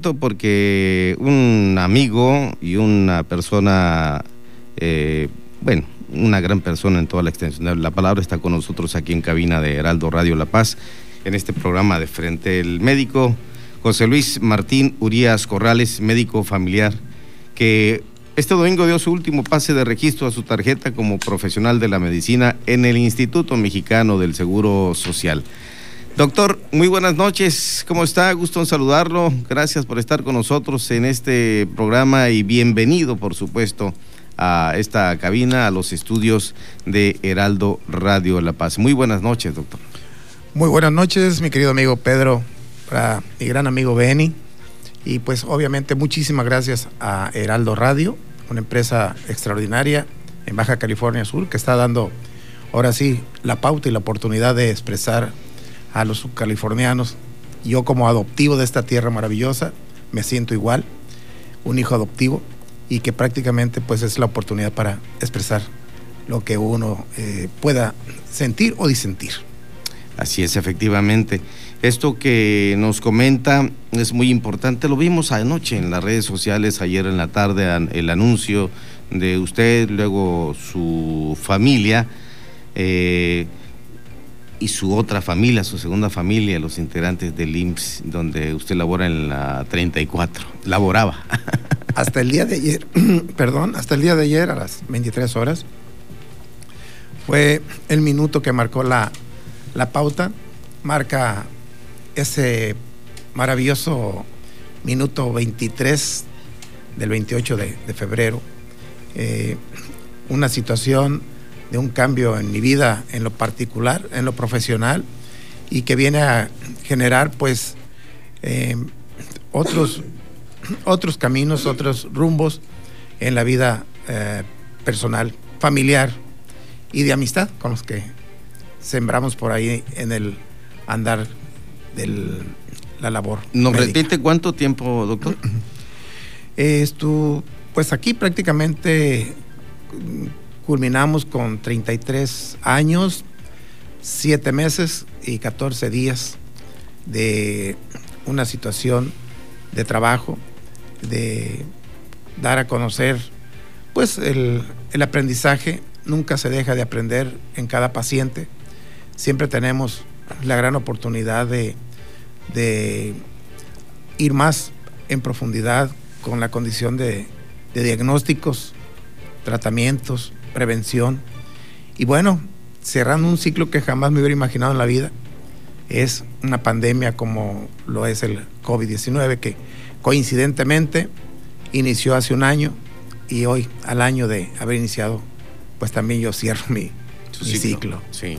porque un amigo y una persona, eh, bueno, una gran persona en toda la extensión de la palabra está con nosotros aquí en cabina de Heraldo Radio La Paz, en este programa de Frente el Médico, José Luis Martín Urias Corrales, médico familiar, que este domingo dio su último pase de registro a su tarjeta como profesional de la medicina en el Instituto Mexicano del Seguro Social. Doctor, muy buenas noches. ¿Cómo está? Gusto en saludarlo. Gracias por estar con nosotros en este programa y bienvenido, por supuesto, a esta cabina, a los estudios de Heraldo Radio La Paz. Muy buenas noches, doctor. Muy buenas noches, mi querido amigo Pedro, para mi gran amigo Beni. Y pues obviamente muchísimas gracias a Heraldo Radio, una empresa extraordinaria en Baja California Sur que está dando ahora sí la pauta y la oportunidad de expresar a los subcalifornianos. Yo como adoptivo de esta tierra maravillosa me siento igual, un hijo adoptivo y que prácticamente pues es la oportunidad para expresar lo que uno eh, pueda sentir o disentir. Así es, efectivamente. Esto que nos comenta es muy importante. Lo vimos anoche en las redes sociales, ayer en la tarde, el anuncio de usted, luego su familia. Eh, y su otra familia, su segunda familia, los integrantes del IMSS, donde usted labora en la 34. Laboraba. Hasta el día de ayer, perdón, hasta el día de ayer a las 23 horas, fue el minuto que marcó la, la pauta, marca ese maravilloso minuto 23 del 28 de, febrero, eh, una situación de un cambio en mi vida, en lo particular, en lo profesional, y que viene a generar pues eh, otros, otros caminos, otros rumbos en la vida eh, personal, familiar y de amistad con los que sembramos por ahí en el andar de la labor. ¿Nos repite cuánto tiempo, doctor? Esto, pues aquí prácticamente culminamos con 33 años, 7 meses y 14 días de una situación de trabajo, de dar a conocer, pues el, aprendizaje nunca se deja de aprender en cada paciente. Siempre tenemos la gran oportunidad de, de ir más en profundidad con la condición de, de diagnósticos, tratamientos, prevención. Y bueno, cerrando un ciclo que jamás me hubiera imaginado en la vida, es una pandemia como lo es el COVID-19, que coincidentemente inició hace un año y hoy, al año de haber iniciado, pues también yo cierro mi, ciclo. Sí.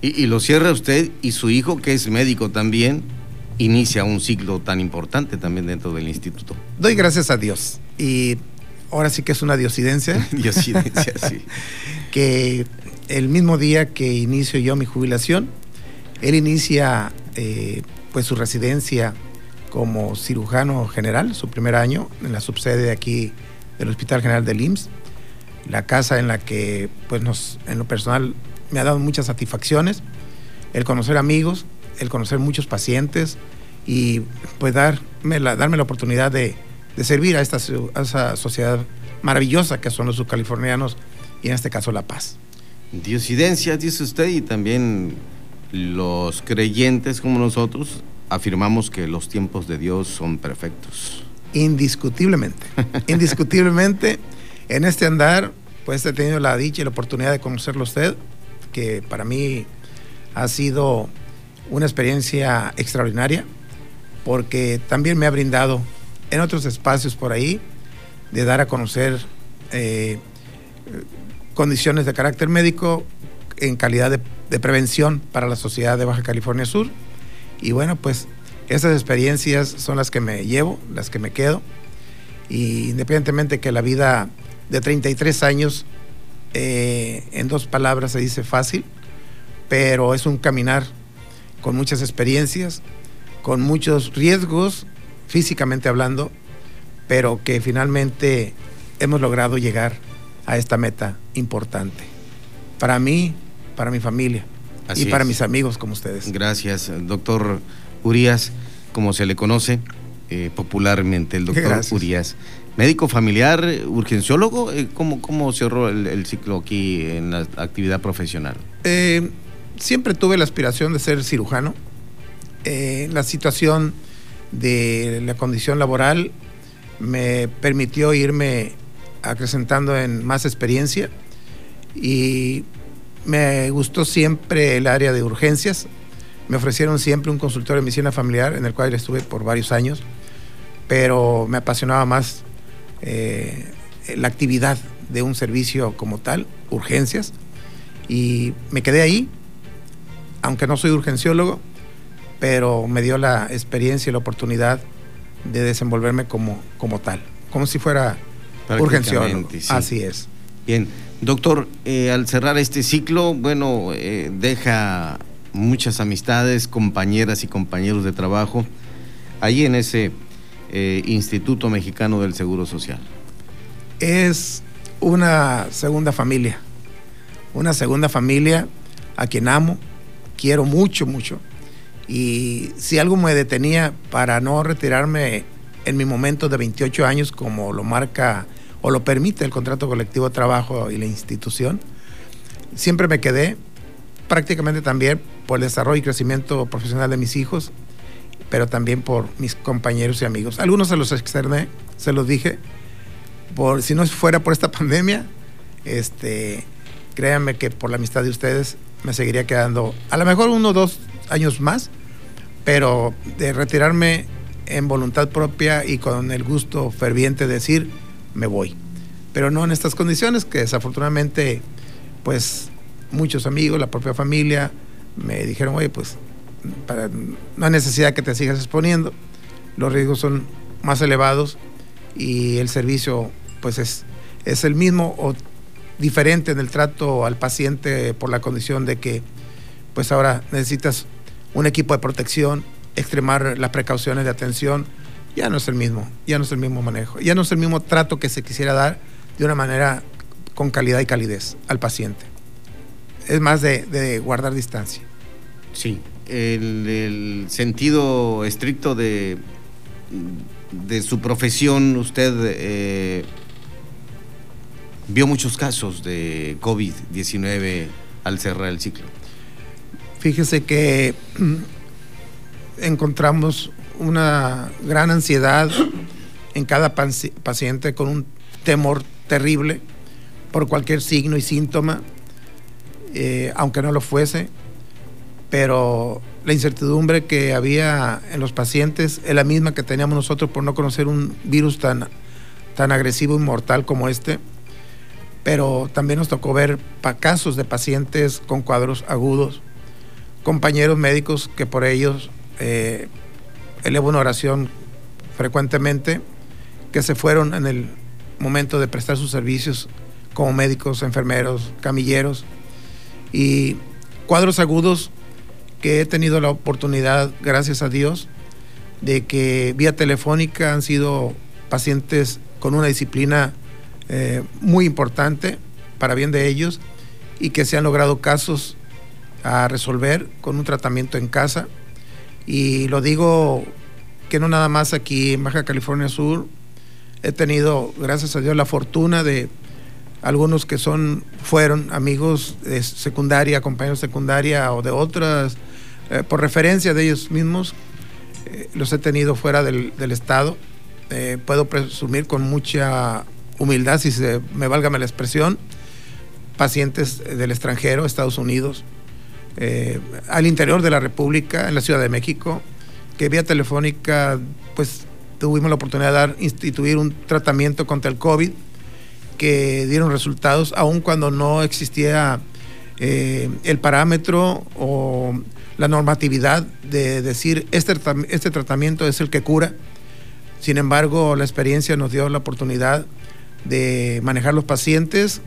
Y, y, lo cierra usted y su hijo, que es médico también, inicia un ciclo tan importante también dentro del instituto. Doy gracias a Dios. Y ahora sí que es una diosidencia. diosidencia, sí. que el mismo día que inicio yo mi jubilación, él inicia eh, pues su residencia como cirujano general, su primer año, en la subsede de aquí del Hospital General del IMSS, la casa en la que pues nos, en lo personal me ha dado muchas satisfacciones, el conocer amigos, el conocer muchos pacientes y pues darme la, darme la oportunidad de, de servir a esta esa sociedad maravillosa que son los subcalifornianos y en este caso La Paz. Diosidencia, dice usted, y también los creyentes como nosotros afirmamos que los tiempos de Dios son perfectos. Indiscutiblemente, indiscutiblemente en este andar, pues he tenido la dicha y la oportunidad de conocerlo usted, que para mí ha sido una experiencia extraordinaria, porque también me ha brindado en otros espacios por ahí, de dar a conocer eh, condiciones de carácter médico en calidad de, prevención para la sociedad de Baja California Sur. Y bueno, pues esas experiencias son las que me llevo, las que me quedo. Y independientemente que la vida de 33 años, eh, en dos palabras se dice fácil, pero es un caminar con muchas experiencias, con muchos riesgos físicamente hablando, pero que finalmente hemos logrado llegar a esta meta importante. Para mí, para mi familia y para mis amigos como ustedes. Gracias, doctor Urias, como se le conoce. eh, popularmente, el doctor Urias. Médico familiar, urgenciólogo, eh, ¿cómo, cómo cerró el, ciclo aquí en la actividad profesional? Eh, siempre tuve la aspiración de ser cirujano. la situación de la condición laboral me permitió irme acrecentando en más experiencia y me gustó siempre el área de urgencias. Me ofrecieron siempre un consultorio de medicina familiar en el cual estuve por varios años, pero me apasionaba más eh, la actividad de un servicio como tal, urgencias, y me quedé ahí, aunque no soy urgenciólogo, pero me dio la experiencia y la oportunidad de desenvolverme como, como tal, como si fuera urgenciólogo. Así es. Bien, doctor, eh, al cerrar este ciclo, bueno, eh, deja muchas amistades, compañeras y compañeros de trabajo, ahí en ese eh, Instituto Mexicano del Seguro Social? Es una segunda familia, una segunda familia a quien amo, quiero mucho, mucho. Y si algo me detenía para no retirarme en mi momento de 28 años, como lo marca o lo permite el contrato colectivo de trabajo y la institución, siempre me quedé prácticamente también por el desarrollo y crecimiento profesional de mis hijos, pero también por mis compañeros y amigos. Algunos se los externé, se los dije, por, si no fuera por esta pandemia, este, créanme que por la amistad de ustedes me seguiría quedando a lo mejor uno o dos años más, pero de retirarme en voluntad propia y con el gusto ferviente de decir, me voy. Pero no en estas condiciones que desafortunadamente, pues muchos amigos, la propia familia, me dijeron, oye, pues no hay necesidad que te sigas exponiendo, los riesgos son más elevados y el servicio pues es, es el mismo o diferente en el trato al paciente por la condición de que pues ahora necesitas un equipo de protección, extremar las precauciones de atención, ya no es el mismo, ya no es el mismo manejo, ya no es el mismo trato que se quisiera dar de una manera con calidad y calidez al paciente. Es más de guardar distancia. Sí, el, sentido estricto de, de su profesión, usted eh, vio muchos casos de COVID-19 al cerrar el ciclo. Fíjese que mm, encontramos una gran ansiedad en cada paciente con un temor terrible por cualquier signo y síntoma, eh, aunque no lo fuese pero la incertidumbre que había en los pacientes es la misma que teníamos nosotros por no conocer un virus tan, tan agresivo y mortal como este. Pero también nos tocó ver casos de pacientes con cuadros agudos, compañeros médicos que por ellos eh, elevo una oración frecuentemente, que se fueron en el momento de prestar sus servicios como médicos, enfermeros, camilleros, y cuadros agudos que he tenido la oportunidad, gracias a Dios, de que vía telefónica han sido pacientes con una disciplina eh, muy importante para bien de ellos y que se han logrado casos a resolver con un tratamiento en casa. Y lo digo que no nada más aquí en Baja California Sur, he tenido, gracias a Dios, la fortuna de algunos que son, fueron amigos de secundaria, compañeros de secundaria o de otras eh, por referencia de ellos mismos, eh, los he tenido fuera del, Estado. Eh, puedo presumir con mucha humildad, si se me valga la expresión, pacientes del extranjero, Estados Unidos, al interior de la República, en la Ciudad de México, que vía telefónica, pues tuvimos la oportunidad de dar, instituir un tratamiento contra el COVID, que dieron resultados, aun cuando no existía el parámetro o la normatividad de decir este, este tratamiento es el que cura. Sin embargo, la experiencia nos dio la oportunidad de manejar los pacientes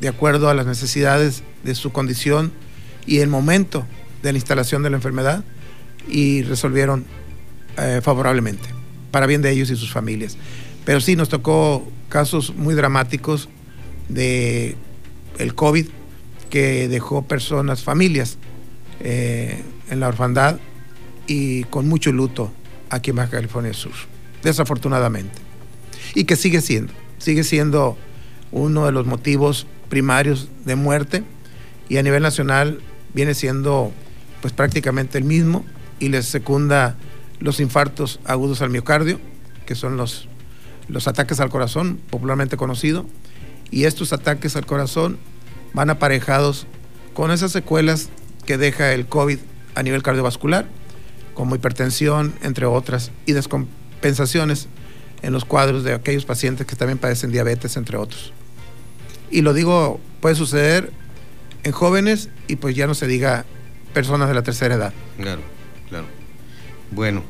de acuerdo a las necesidades de su condición y el momento de la instalación de la enfermedad y resolvieron eh, favorablemente, para bien de ellos y sus familias. Pero sí nos tocó casos muy dramáticos de el COVID que dejó personas, familias eh, en la orfandad y con mucho luto aquí en Baja California Sur. desafortunadamente. Y que sigue siendo, sigue siendo uno de los motivos primarios de muerte y a nivel nacional viene siendo pues prácticamente el mismo y les secunda los infartos agudos al miocardio, que son los, los ataques al corazón, popularmente conocido, y estos ataques al corazón van aparejados con esas secuelas que deja el COVID a nivel cardiovascular, como hipertensión, entre otras, y descompensaciones en los cuadros de aquellos pacientes que también padecen diabetes, entre otros. Y lo digo, puede suceder en jóvenes y pues ya no se diga personas de la tercera edad. Claro, claro. Bueno,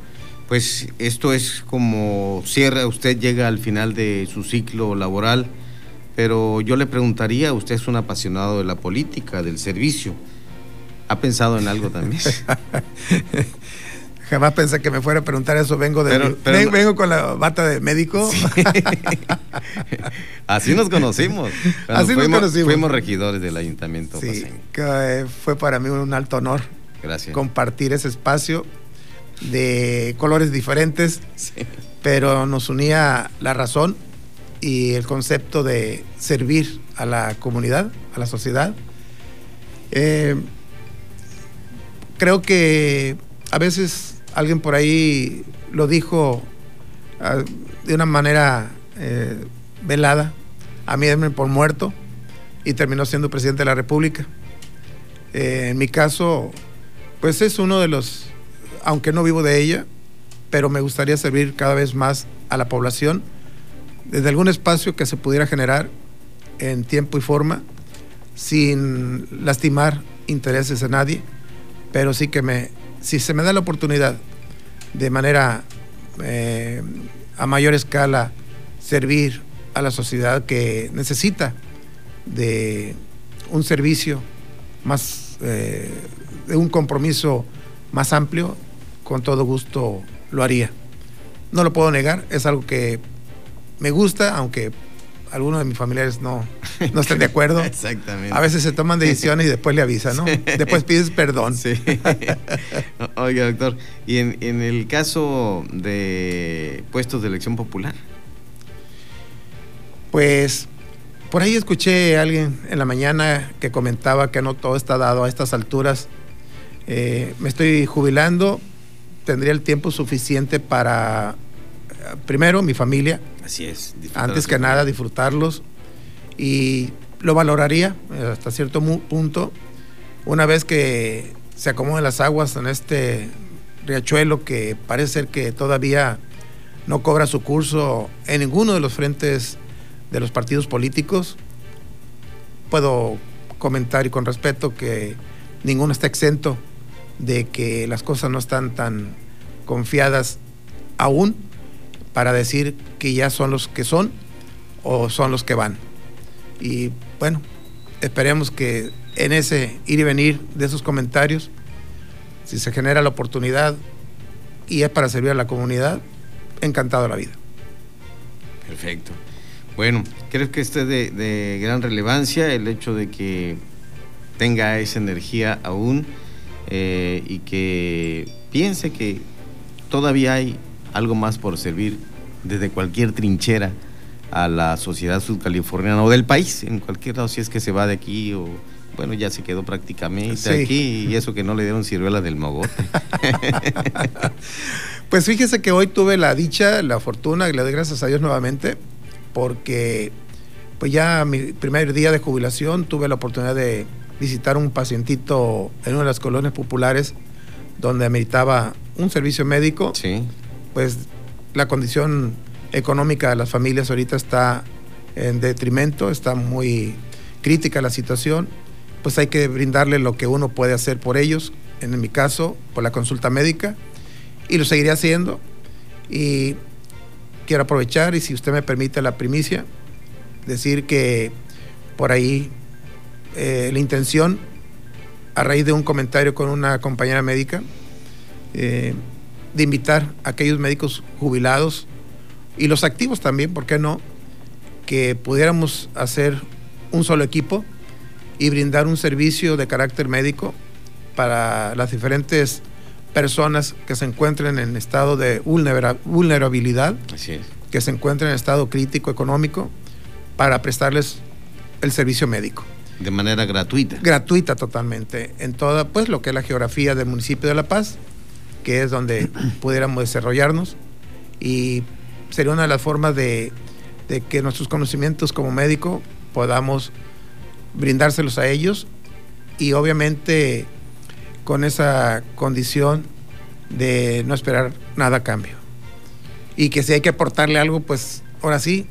pues esto es como cierra, usted llega al final de su ciclo laboral, pero yo le preguntaría, usted es un apasionado de la política, del servicio. ¿Ha pensado en algo también? Jamás pensé que me fuera a preguntar eso. Vengo de vengo, con la bata de médico. Así nos conocimos. Así fuimos, nos conocimos. Fuimos regidores del ayuntamiento. Sí, que fue para mí un alto honor. Gracias. Compartir ese espacio de colores diferentes, pero nos unía la razón y el concepto de servir a la comunidad, a la sociedad. Eh, creo que a veces alguien por ahí lo dijo ah, de una manera eh, velada, a mí por muerto y terminó siendo presidente de la República. Eh, en mi caso, pues es uno de los, aunque no vivo de ella, pero me gustaría servir cada vez más a la población desde algún espacio que se pudiera generar en tiempo y forma, sin lastimar intereses de nadie, pero sí que me si se me da la oportunidad de manera eh, a mayor escala servir a la sociedad que necesita de un servicio más, eh, de un compromiso más amplio, con todo gusto lo haría. No lo puedo negar, es algo que me gusta, aunque algunos de mis familiares no, no estén de acuerdo. Exactamente. A veces se toman decisiones y después le avisan, ¿no? Después pides perdón. Sí. Oiga, doctor, ¿y en, en el caso de puestos de elección popular? Pues por ahí escuché a alguien en la mañana que comentaba que no todo está dado a estas alturas. Eh, me estoy jubilando, tendría el tiempo suficiente para, eh, primero, mi familia, Así es. Antes que nada, disfrutarlos y lo valoraría eh, hasta cierto punto una vez que se acomoden las aguas en este riachuelo que parece ser que todavía no cobra su curso en ninguno de los frentes de los partidos políticos. Puedo comentar y con respeto que ninguno está exento de que las cosas no están tan confiadas aún para decir que ya son los que son o son los que van. Y bueno, esperemos que en ese ir y venir de esos comentarios, si se genera la oportunidad y es para servir a la comunidad, encantado la vida. Perfecto. Bueno, creo que esto es de, gran relevancia el hecho de que tenga esa energía aún eh, y que piense que todavía hay algo más por servir desde cualquier trinchera a la sociedad sudcaliforniana o del país, en cualquier lado, si es que se va de aquí o, bueno, ya se quedó prácticamente aquí y eso que no le dieron ciruela del mogote. pues fíjese que hoy tuve la dicha, la fortuna, y le doy gracias a Dios nuevamente, porque pues ya mi primer día de jubilación tuve la oportunidad de visitar un pacientito en una de las colonias populares donde ameritaba un servicio médico. Sí pues la condición económica de las familias ahorita está en detrimento, está muy crítica la situación, pues hay que brindarle lo que uno puede hacer por ellos, en mi caso, por la consulta médica, y lo seguiré haciendo. Y quiero aprovechar, y si usted me permite la primicia, decir que por ahí eh, la intención, a raíz de un comentario con una compañera médica, eh, de invitar a aquellos médicos jubilados y los activos también, ¿por qué no? Que pudiéramos hacer un solo equipo y brindar un servicio de carácter médico para las diferentes personas que se encuentren en estado de vulnerabilidad, que se encuentren en estado crítico económico, para prestarles el servicio médico. De manera gratuita. Gratuita totalmente, en toda pues lo que es la geografía del municipio de La Paz, que es donde pudiéramos desarrollarnos y sería una de las formas de, que nuestros conocimientos como médico podamos brindárselos a ellos y obviamente con esa condición de no esperar nada a cambio. Y que si hay que aportarle algo, pues ahora sí,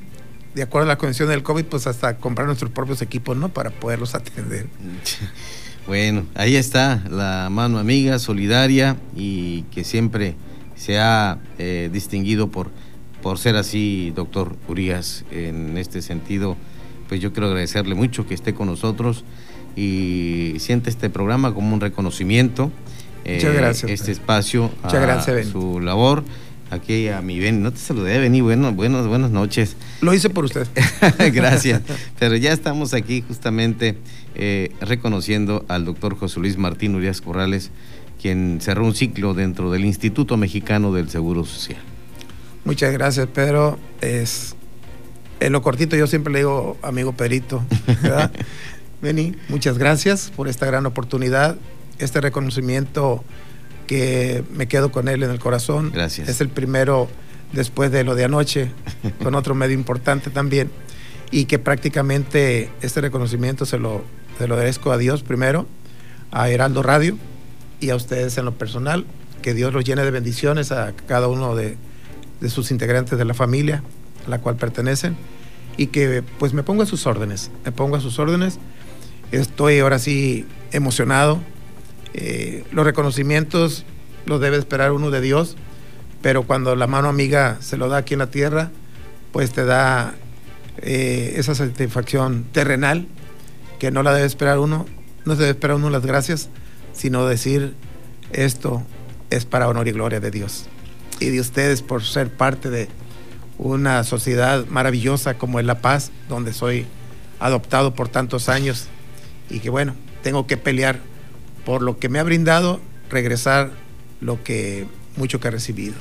de acuerdo a la condición del COVID, pues hasta comprar nuestros propios equipos, ¿no? Para poderlos atender. Bueno, ahí está la mano amiga, solidaria y que siempre se ha eh, distinguido por, por ser así, doctor Urias, en este sentido. Pues yo quiero agradecerle mucho que esté con nosotros y siente este programa como un reconocimiento. Muchas eh, gracias. Este espacio Muchas gracias, su labor. Aquí a mi Ben, no te saludé, Beni, bueno, buenas, buenas noches. Lo hice por usted. gracias. Pero ya estamos aquí justamente eh, reconociendo al doctor José Luis Martín Urias Corrales, quien cerró un ciclo dentro del Instituto Mexicano del Seguro Social. Muchas gracias, Pedro. Es, en lo cortito yo siempre le digo amigo Perito, ¿verdad? Beni, muchas gracias por esta gran oportunidad, este reconocimiento que me quedo con él en el corazón. Gracias. Es el primero después de lo de anoche, con otro medio importante también, y que prácticamente este reconocimiento se lo, se lo agradezco a Dios primero, a Heraldo Radio y a ustedes en lo personal, que Dios los llene de bendiciones a cada uno de, de sus integrantes de la familia a la cual pertenecen. Y que pues me pongo a sus órdenes, me pongo a sus órdenes. Estoy ahora sí emocionado. Eh, los reconocimientos los debe esperar uno de Dios, pero cuando la mano amiga se lo da aquí en la tierra, pues te da eh, esa satisfacción terrenal que no la debe esperar uno, no se debe esperar uno las gracias, sino decir esto es para honor y gloria de Dios y de ustedes por ser parte de una sociedad maravillosa como es La Paz, donde soy adoptado por tantos años y que bueno, tengo que pelear por lo que me ha brindado, regresar lo que mucho que he recibido.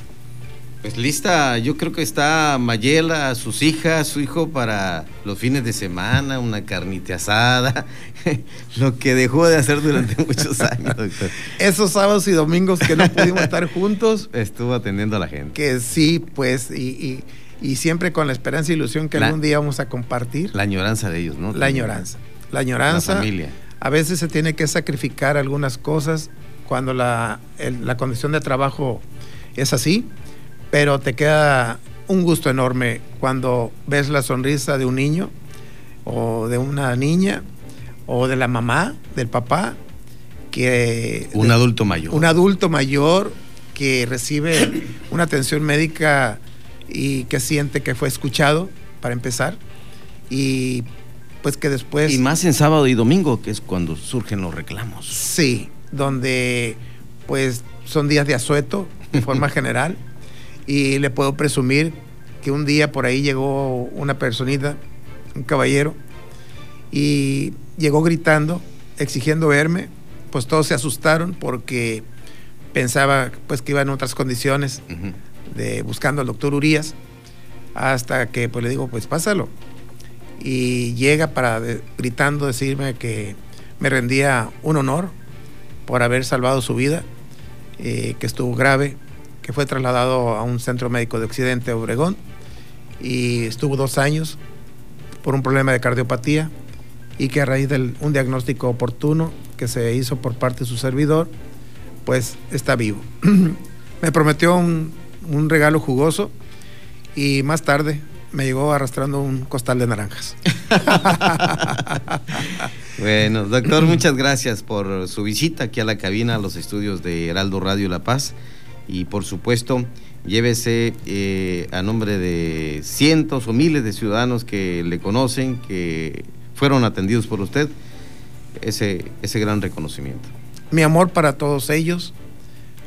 Pues lista, yo creo que está Mayela, sus hijas, su hijo para los fines de semana, una carnita asada, lo que dejó de hacer durante muchos años, doctor. Esos sábados y domingos que no pudimos estar juntos. Estuvo atendiendo a la gente. Que sí, pues, y, siempre con la esperanza e ilusión que algún día vamos a compartir. La añoranza de ellos, ¿no? La añoranza la añoranza. A veces se tiene que sacrificar algunas cosas cuando la, la condición de trabajo es así, pero te queda un gusto enorme cuando ves la sonrisa de un niño o de una niña o de la mamá, del papá, que... Un adulto mayor. Un adulto mayor que recibe una atención médica y que siente que fue escuchado, para empezar, y pues que después... Y más en sábado y domingo, que es cuando surgen los reclamos. Sí, donde pues son días de asueto, de forma general, y le puedo presumir que un día por ahí llegó una personita, un caballero, y llegó gritando, exigiendo verme, pues todos se asustaron porque pensaba pues que iba en otras condiciones de buscando al doctor Urias, hasta que pues le digo, pues pásalo. Y llega para gritando decirme que me rendía un honor por haber salvado su vida, eh, que estuvo grave, que fue trasladado a un centro médico de Occidente, Obregón, y estuvo dos años por un problema de cardiopatía y que a raíz de un diagnóstico oportuno que se hizo por parte de su servidor, pues está vivo. me prometió un, regalo jugoso y más tarde me llegó arrastrando un costal de naranjas. bueno, doctor, muchas gracias por su visita aquí a la cabina, a los estudios de Heraldo Radio La Paz. Y por supuesto, llévese eh, a nombre de cientos o miles de ciudadanos que le conocen, que fueron atendidos por usted, ese, ese gran reconocimiento. Mi amor para todos ellos,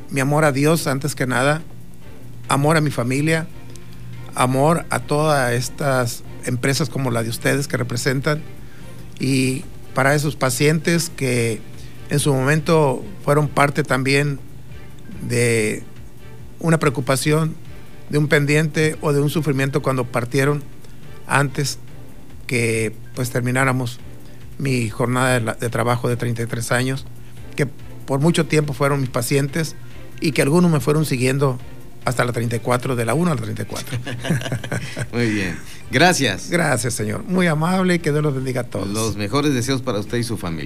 mi amor a Dios antes que nada, amor a mi familia, amor a todas estas empresas como la de ustedes que representan y para esos pacientes que en su momento fueron parte también de una preocupación, de un pendiente o de un sufrimiento cuando partieron antes que pues termináramos mi jornada de, de, trabajo de 33 años, que por mucho tiempo fueron mis pacientes y que algunos me fueron siguiendo hasta la 34, de la 1 a la 34. Muy bien. Gracias. Gracias, señor. Muy amable y que Dios los bendiga a todos. Los mejores deseos para usted y su familia.